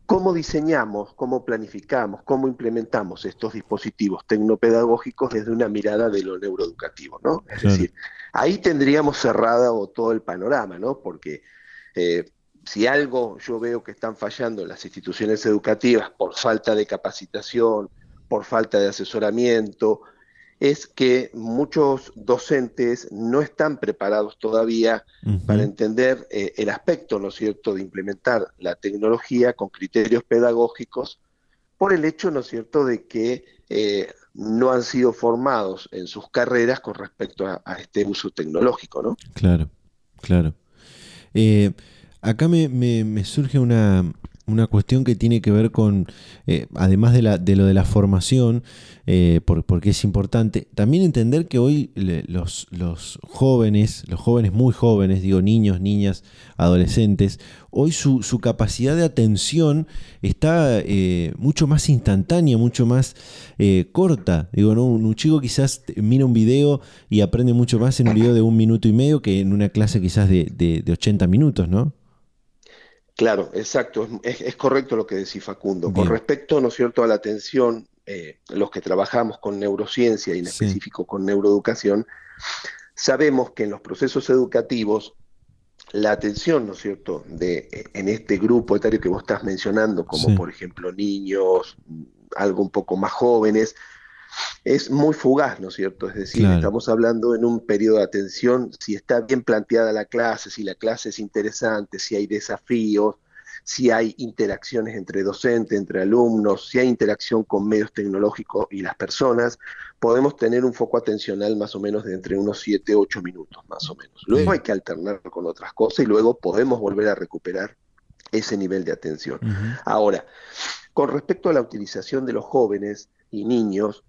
Speaker 6: cómo diseñamos, cómo planificamos, cómo implementamos estos dispositivos tecnopedagógicos desde una mirada de lo neuroeducativo, ¿no? Es decir, ahí tendríamos cerrado todo el panorama, ¿no? Porque eh, si algo yo veo que están fallando en las instituciones educativas por falta de capacitación, por falta de asesoramiento, es que muchos docentes no están preparados todavía para entender eh, el aspecto, ¿no es cierto?, de implementar la tecnología con criterios pedagógicos por el hecho, ¿no es cierto?, de que eh, no han sido formados en sus carreras con respecto a, a este uso tecnológico, ¿no?
Speaker 1: Claro, claro. Eh, acá me, surge una, cuestión que tiene que ver con, eh, además de, la, de, lo de la formación, eh, porque es importante, también entender que hoy los, jóvenes, los jóvenes muy jóvenes, digo niños, niñas, adolescentes, hoy su, capacidad de atención está eh, mucho más instantánea, mucho más eh, corta. Digo, ¿no? un, chico quizás mira un video y aprende mucho más en un video de un minuto y medio que en una clase quizás de, de, 80 minutos, ¿no?
Speaker 6: Claro, exacto, es, correcto lo que decís Facundo. Con respecto, ¿no es cierto?, a la atención eh, los que trabajamos con neurociencia y en específico con neuroeducación, sabemos que en los procesos educativos la atención, ¿no es cierto?, de, en este grupo etario que vos estás mencionando, como por ejemplo niños, algo un poco más jóvenes, es muy fugaz, ¿no es cierto? Es decir, estamos hablando en un periodo de atención, si está bien planteada la clase, si la clase es interesante, si hay desafíos, si hay interacciones entre docentes, entre alumnos, si hay interacción con medios tecnológicos y las personas, podemos tener un foco atencional más o menos de entre unos 7, 8 minutos, más o menos. Luego hay que alternar con otras cosas y luego podemos volver a recuperar ese nivel de atención. Ahora, con respecto a la utilización de los jóvenes y niños,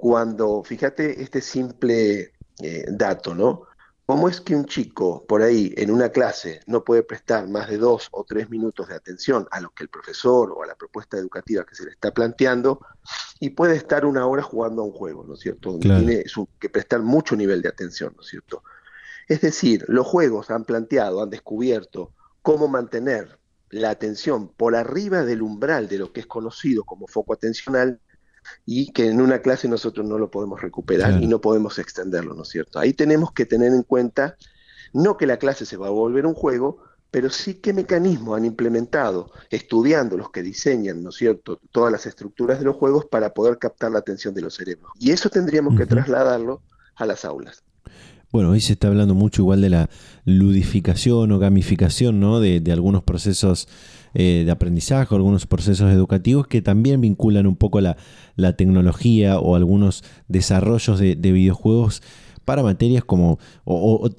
Speaker 6: cuando, fíjate este simple eh, dato, ¿no? ¿Cómo es que un chico por ahí en una clase no puede prestar más de dos o tres minutos de atención a lo que el profesor o a la propuesta educativa que se le está planteando y puede estar una hora jugando a un juego, ¿no es cierto? Donde tiene que prestar mucho nivel de atención, ¿no es cierto? Es decir, los juegos han planteado, han descubierto cómo mantener la atención por arriba del umbral de lo que es conocido como foco atencional y que en una clase nosotros no lo podemos recuperar y no podemos extenderlo, ¿no es cierto? Ahí tenemos que tener en cuenta no que la clase se va a volver un juego, pero sí qué mecanismos han implementado, estudiando los que diseñan, ¿no es cierto?, todas las estructuras de los juegos para poder captar la atención de los cerebros. Y eso tendríamos que trasladarlo a las aulas.
Speaker 1: Bueno, hoy se está hablando mucho igual de la ludificación o gamificación, ¿no? De, de algunos procesos eh, de aprendizaje, algunos procesos educativos que también vinculan un poco la, tecnología o algunos desarrollos de, videojuegos para materias como o,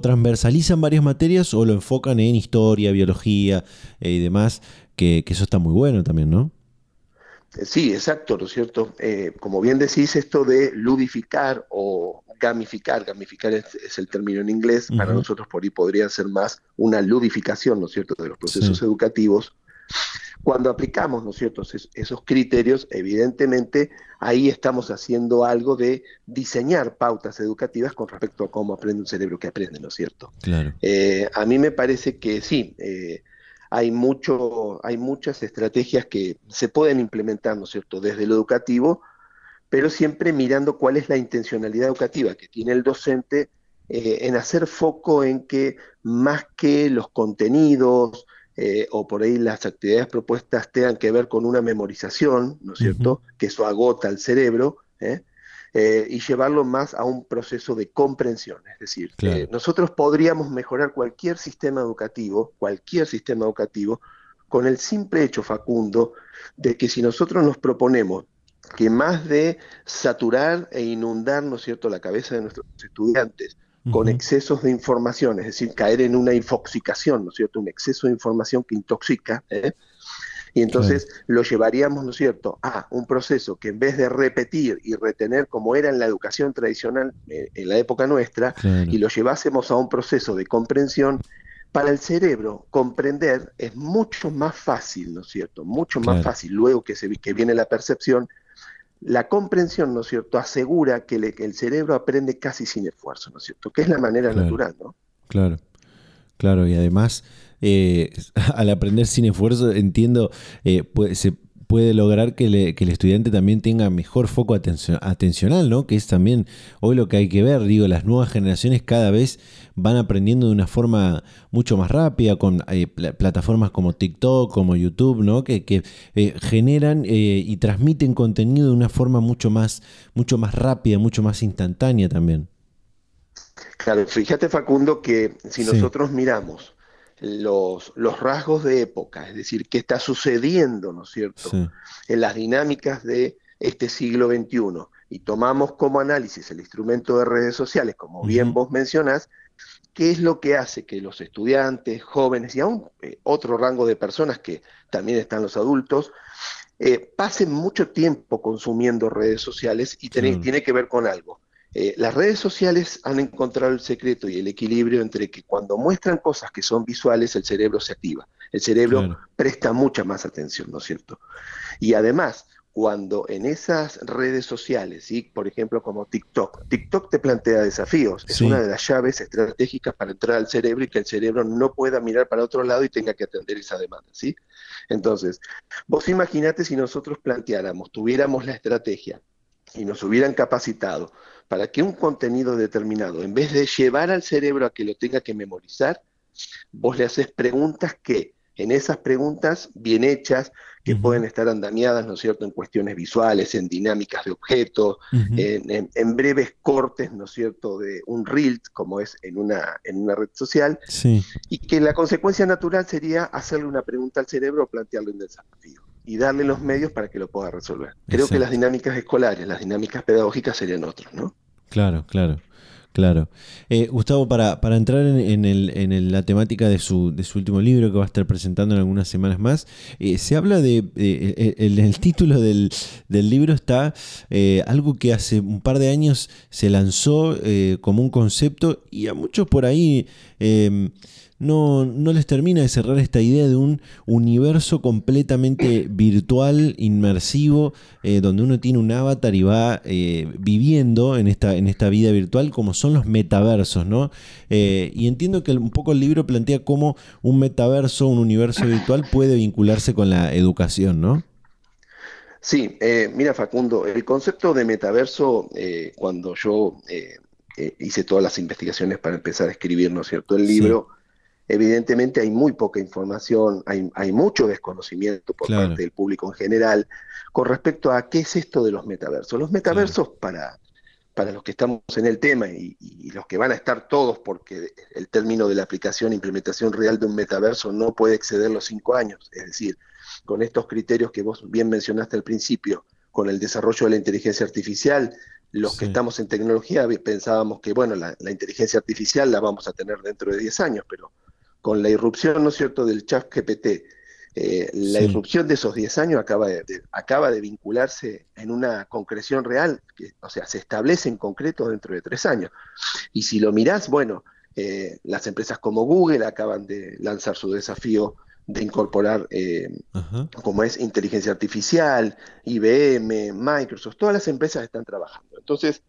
Speaker 1: transversalizan varias materias o lo enfocan en historia, biología eh, y demás, que, eso está muy bueno también, ¿no?
Speaker 6: Sí, exacto, ¿no es cierto? Eh, como bien decís, esto de ludificar o gamificar, gamificar es, el término en inglés, para nosotros por ahí podría ser más una ludificación, ¿no es cierto?, de los procesos educativos. Cuando aplicamos, ¿no es cierto?, esos criterios, evidentemente ahí estamos haciendo algo de diseñar pautas educativas con respecto a cómo aprende un cerebro que aprende, ¿no es cierto?
Speaker 1: Claro.
Speaker 6: Eh, a mí me parece que sí, eh, hay, mucho, hay muchas estrategias que se pueden implementar, ¿no es cierto?, desde lo educativo, pero siempre mirando cuál es la intencionalidad educativa que tiene el docente eh, en hacer foco en que más que los contenidos eh, o por ahí las actividades propuestas tengan que ver con una memorización, ¿no es cierto?, que eso agota el cerebro, ¿eh? Y llevarlo más a un proceso de comprensión. Es decir, nosotros podríamos mejorar cualquier sistema educativo, cualquier sistema educativo, con el simple hecho, Facundo, de que si nosotros nos proponemos que más de saturar e inundar, ¿no es cierto?, la cabeza de nuestros estudiantes con excesos de información, es decir, caer en una infoxicación, ¿no es cierto?, un exceso de información que intoxica, ¿eh? Y entonces lo llevaríamos, ¿no es cierto?, a un proceso que en vez de repetir y retener como era en la educación tradicional eh, en la época nuestra, y lo llevásemos a un proceso de comprensión, para el cerebro comprender es mucho más fácil, ¿no es cierto? Mucho más fácil luego que, se, que viene la percepción. La comprensión, ¿no es cierto?, asegura que, el cerebro aprende casi sin esfuerzo, ¿no es cierto? Que es la manera natural, ¿no?
Speaker 1: Claro, claro, y además eh, *laughs* al aprender sin esfuerzo, entiendo, eh, se puede lograr que, el estudiante también tenga mejor foco atencional, ¿no? Que es también hoy lo que hay que ver. Digo, las nuevas generaciones cada vez van aprendiendo de una forma mucho más rápida con eh, plataformas como TikTok, como YouTube, ¿no? Que, generan y transmiten contenido de una forma mucho más, mucho más rápida, mucho más instantánea también.
Speaker 6: Claro, fíjate Facundo que si nosotros miramos los, los, rasgos de época, es decir, qué está sucediendo, ¿no es cierto?, en las dinámicas de este siglo XXI, y tomamos como análisis el instrumento de redes sociales, como bien vos mencionás, ¿qué es lo que hace que los estudiantes, jóvenes y aún eh, otro rango de personas que también están los adultos, eh, pasen mucho tiempo consumiendo redes sociales y tiene que ver con algo eh, las redes sociales han encontrado el secreto y el equilibrio entre que cuando muestran cosas que son visuales, el cerebro se activa. El cerebro presta mucha más atención, ¿no es cierto? Y además, cuando en esas redes sociales, ¿sí? por ejemplo como TikTok, TikTok te plantea desafíos, es una de las llaves estratégicas para entrar al cerebro y que el cerebro no pueda mirar para otro lado y tenga que atender esa demanda. ¿sí? Entonces, vos imaginate si nosotros planteáramos, tuviéramos la estrategia y nos hubieran capacitado para que un contenido determinado, en vez de llevar al cerebro a que lo tenga que memorizar, vos le haces preguntas que en esas preguntas bien hechas, que pueden estar andamiadas, ¿no es cierto?, en cuestiones visuales, en dinámicas de objetos, en, breves cortes, ¿no es cierto?, de un reel, como es en una, en una red social, y que la consecuencia natural sería hacerle una pregunta al cerebro o plantearle un desafío y darle los medios para que lo pueda resolver. Creo que las dinámicas escolares, las dinámicas pedagógicas serían otras, ¿no?
Speaker 1: Claro, claro. Claro. Eh, Gustavo, para, para entrar en, el, en la temática de su, de su último libro que va a estar presentando en algunas semanas más, eh, se habla de, eh, el, título del, del, libro está algo que hace un par de años se lanzó como un concepto y a muchos por ahí no, no les termina de cerrar esta idea de un universo completamente virtual, inmersivo, eh, donde uno tiene un avatar y va eh, viviendo en esta, en esta vida virtual, como son los metaversos, ¿no? Eh, y entiendo que un poco el libro plantea cómo un metaverso, un universo virtual puede vincularse con la educación, ¿no?
Speaker 6: Sí, mira Facundo, el concepto de metaverso, cuando yo hice todas las investigaciones para empezar a escribir, ¿no es cierto?, el libro, Evidentemente hay muy poca información, hay, hay mucho desconocimiento por parte del público en general con respecto a qué es esto de los metaversos. Los metaversos para, para los que estamos en el tema y, los que van a estar todos, porque el término de la aplicación e implementación real de un metaverso no puede exceder los cinco años, es decir, con estos criterios que vos bien mencionaste al principio, con el desarrollo de la inteligencia artificial, los que estamos en tecnología pensábamos que, bueno, la, la, inteligencia artificial la vamos a tener dentro de 10 años, pero con la irrupción, ¿no es cierto?, del chat GPT, eh, la irrupción de esos 10 años acaba de, acaba de vincularse en una concreción real, que, o sea, se establece en concreto dentro de tres años. Y si lo mirás, bueno, eh, las empresas como Google acaban de lanzar su desafío de incorporar, eh, como es inteligencia artificial, IBM, Microsoft, todas las empresas están trabajando. Entonces,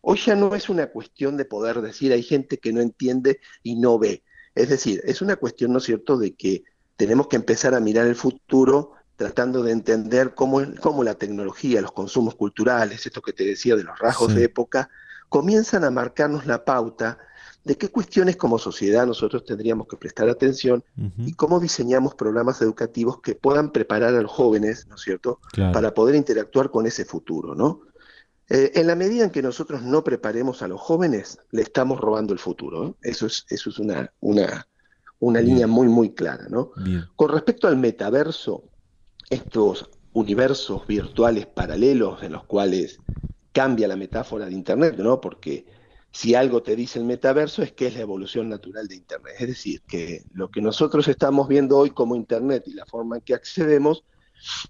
Speaker 6: hoy ya no es una cuestión de poder decir, hay gente que no entiende y no ve. Es decir, es una cuestión, ¿no es cierto?, de que tenemos que empezar a mirar el futuro tratando de entender cómo, cómo la tecnología, los consumos culturales, esto que te decía de los rasgos de época, comienzan a marcarnos la pauta de qué cuestiones como sociedad nosotros tendríamos que prestar atención y cómo diseñamos programas educativos que puedan preparar a los jóvenes, ¿no es cierto?, para poder interactuar con ese futuro, ¿no? Eh, en la medida en que nosotros no preparemos a los jóvenes, le estamos robando el futuro. ¿eh? Eso es, eso es una, una, una línea muy, muy clara. ¿no? Con respecto al metaverso, estos universos virtuales paralelos en los cuales cambia la metáfora de Internet, ¿no? porque si algo te dice el metaverso es que es la evolución natural de Internet. Es decir, que lo que nosotros estamos viendo hoy como Internet y la forma en que accedemos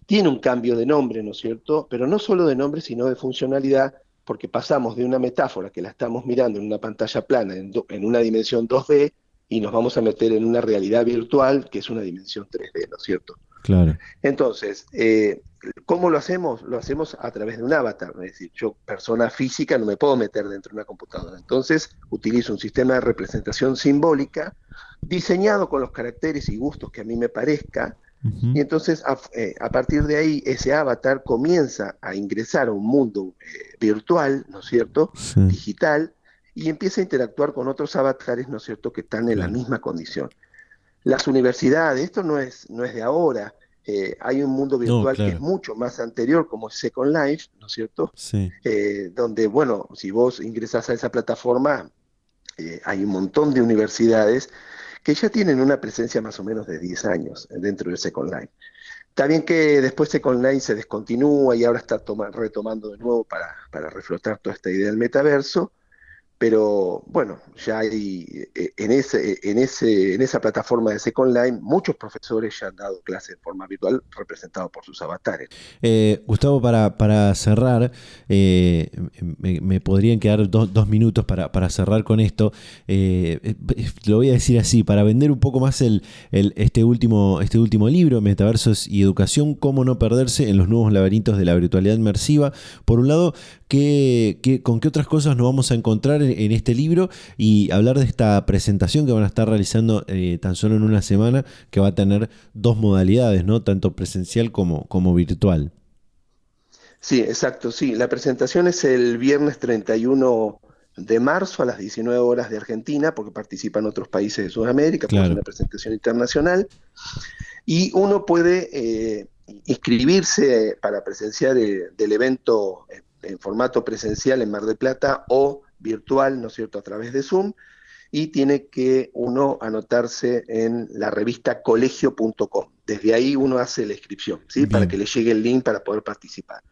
Speaker 6: tiene un cambio de nombre, ¿no es cierto? Pero no solo de nombre, sino de funcionalidad, porque pasamos de una metáfora que la estamos mirando en una pantalla plana, en, en una dimensión 2D, y nos vamos a meter en una realidad virtual que es una dimensión 3D, ¿no es cierto?
Speaker 1: Claro.
Speaker 6: Entonces, eh, ¿cómo lo hacemos? Lo hacemos a través de un avatar, es decir, yo, persona física, no me puedo meter dentro de una computadora. Entonces, utilizo un sistema de representación simbólica diseñado con los caracteres y gustos que a mí me parezca, y entonces eh, a, partir de ahí ese avatar comienza a ingresar a un mundo eh, virtual, ¿no es cierto? Digital, y empieza a interactuar con otros avatares, ¿no es cierto?, que están en la misma condición. Las universidades, esto no es, no es de ahora, eh, hay un mundo virtual que es mucho más anterior, como Second Life, ¿no es cierto?
Speaker 1: Sí.
Speaker 6: Eh, donde, bueno, si vos ingresás a esa plataforma, eh, hay un montón de universidades que ya tienen una presencia más o menos de 10 años dentro de Second Life. Está bien que después Second Life se descontinúa y ahora está retomando de nuevo para, para reflotar toda esta idea del metaverso, pero bueno, ya hay eh, en ese, en ese, en esa plataforma de Second Line, muchos profesores ya han dado clases de forma virtual representados por sus avatares.
Speaker 1: Eh, Gustavo, para, para cerrar, eh, me, podrían quedar dos minutos para, cerrar con esto. lo voy a decir así, para vender un poco más el, este, último, este último libro, Metaversos y Educación, cómo no perderse en los nuevos laberintos de la virtualidad inmersiva. Por un lado, ¿qué, qué, ¿con qué otras cosas nos vamos a encontrar? en, este libro y hablar de esta presentación que van a estar realizando eh, tan solo en una semana, que va a tener dos modalidades, ¿no? Tanto presencial como, como virtual.
Speaker 6: Sí, exacto, sí. La presentación es el viernes 31 de marzo a las 19 horas de Argentina, porque participan otros países de Sudamérica, es una presentación internacional. Y uno puede eh, inscribirse para presenciar el, del evento en formato presencial en Mar del Plata o virtual, ¿no es cierto?, a través de Zoom, y tiene que uno anotarse en la revista colegio.com. Desde ahí uno hace la inscripción, ¿sí? Para que le llegue el link para poder participar.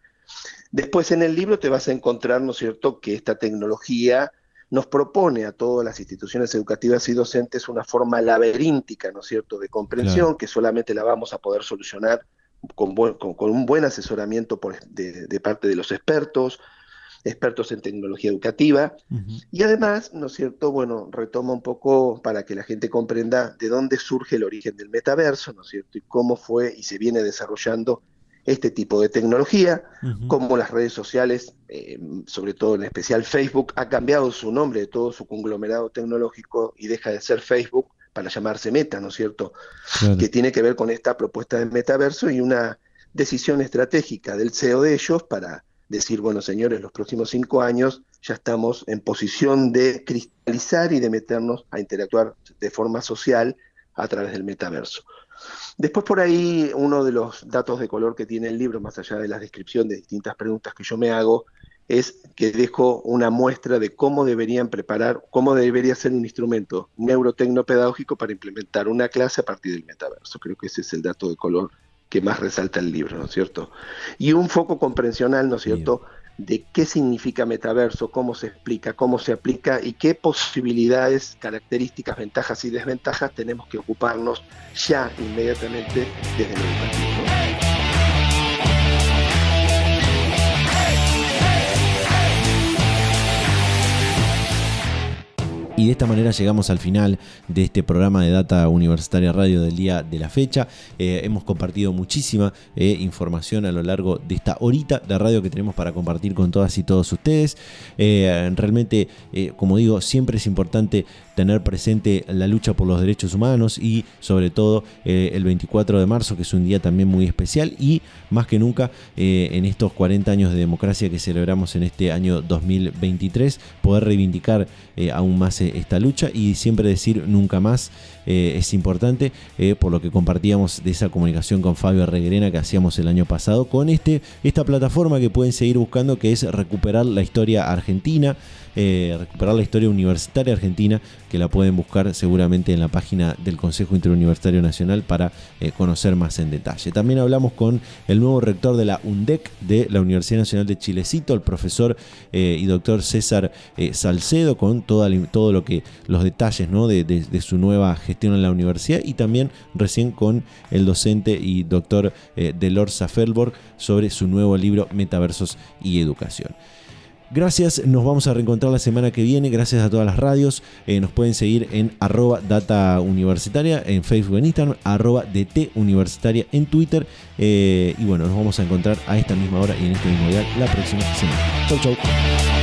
Speaker 6: Después en el libro te vas a encontrar, ¿no es cierto?, que esta tecnología nos propone a todas las instituciones educativas y docentes una forma laberíntica, ¿no es cierto?, de comprensión que solamente la vamos a poder solucionar con, con, un buen asesoramiento por, de, de, parte de los expertos, expertos en tecnología educativa. Y además, ¿no es cierto? Bueno, retoma un poco para que la gente comprenda de dónde surge el origen del metaverso, ¿no es cierto? Y cómo fue y se viene desarrollando este tipo de tecnología, cómo las redes sociales, eh, sobre todo en especial Facebook, ha cambiado su nombre de todo su conglomerado tecnológico y deja de ser Facebook para llamarse Meta, ¿no es cierto? Que tiene que ver con esta propuesta del metaverso y una decisión estratégica del CEO de ellos para decir, bueno, señores, los próximos cinco años ya estamos en posición de cristalizar y de meternos a interactuar de forma social a través del metaverso. Después por ahí uno de los datos de color que tiene el libro, más allá de la descripción de distintas preguntas que yo me hago, es que dejo una muestra de cómo deberían preparar, cómo debería ser un instrumento neurotecnopedagógico para implementar una clase a partir del metaverso. Creo que ese es el dato de color que más resalta el libro, ¿no es cierto? Y un foco comprensional, ¿no es cierto?, de qué significa metaverso, cómo se explica, cómo se aplica y qué posibilidades, características, ventajas y desventajas tenemos que ocuparnos ya inmediatamente desde el educativo.
Speaker 1: Y de esta manera llegamos al final de este programa de Data Universitaria Radio del día de la fecha. Eh, hemos compartido muchísima eh, información a lo largo de esta horita de radio que tenemos para compartir con todas y todos ustedes. Eh, realmente, como digo, siempre es importante tener presente la lucha por los derechos humanos y sobre todo el 24 de marzo, que es un día también muy especial y más que nunca en estos 40 años de democracia que celebramos en este año 2023, poder reivindicar aún más esta lucha y siempre decir nunca más eh, es importante, eh, por lo que compartíamos de esa comunicación con Fabio Reguerena que hacíamos el año pasado, con este, esta plataforma que pueden seguir buscando que es recuperar la historia argentina, eh, recuperar la historia universitaria argentina que la pueden buscar seguramente en la página del Consejo Interuniversitario Nacional para eh, conocer más en detalle. También hablamos con el nuevo rector de la UNDEC de la Universidad Nacional de Chilecito, el profesor eh, y doctor César Salcedo, con todo lo que los detalles ¿no? de, su nueva gestión en la universidad y también recién con el docente y doctor Delor Zafelborg sobre su nuevo libro Metaversos y Educación. Gracias, nos vamos a reencontrar la semana que viene. Gracias a todas las radios. Eh, nos pueden seguir en arroba data universitaria en Facebook, en Instagram, arroba DT universitaria en Twitter. Eh, y bueno, nos vamos a encontrar a esta misma hora y en este mismo día la próxima semana. Chau, chau.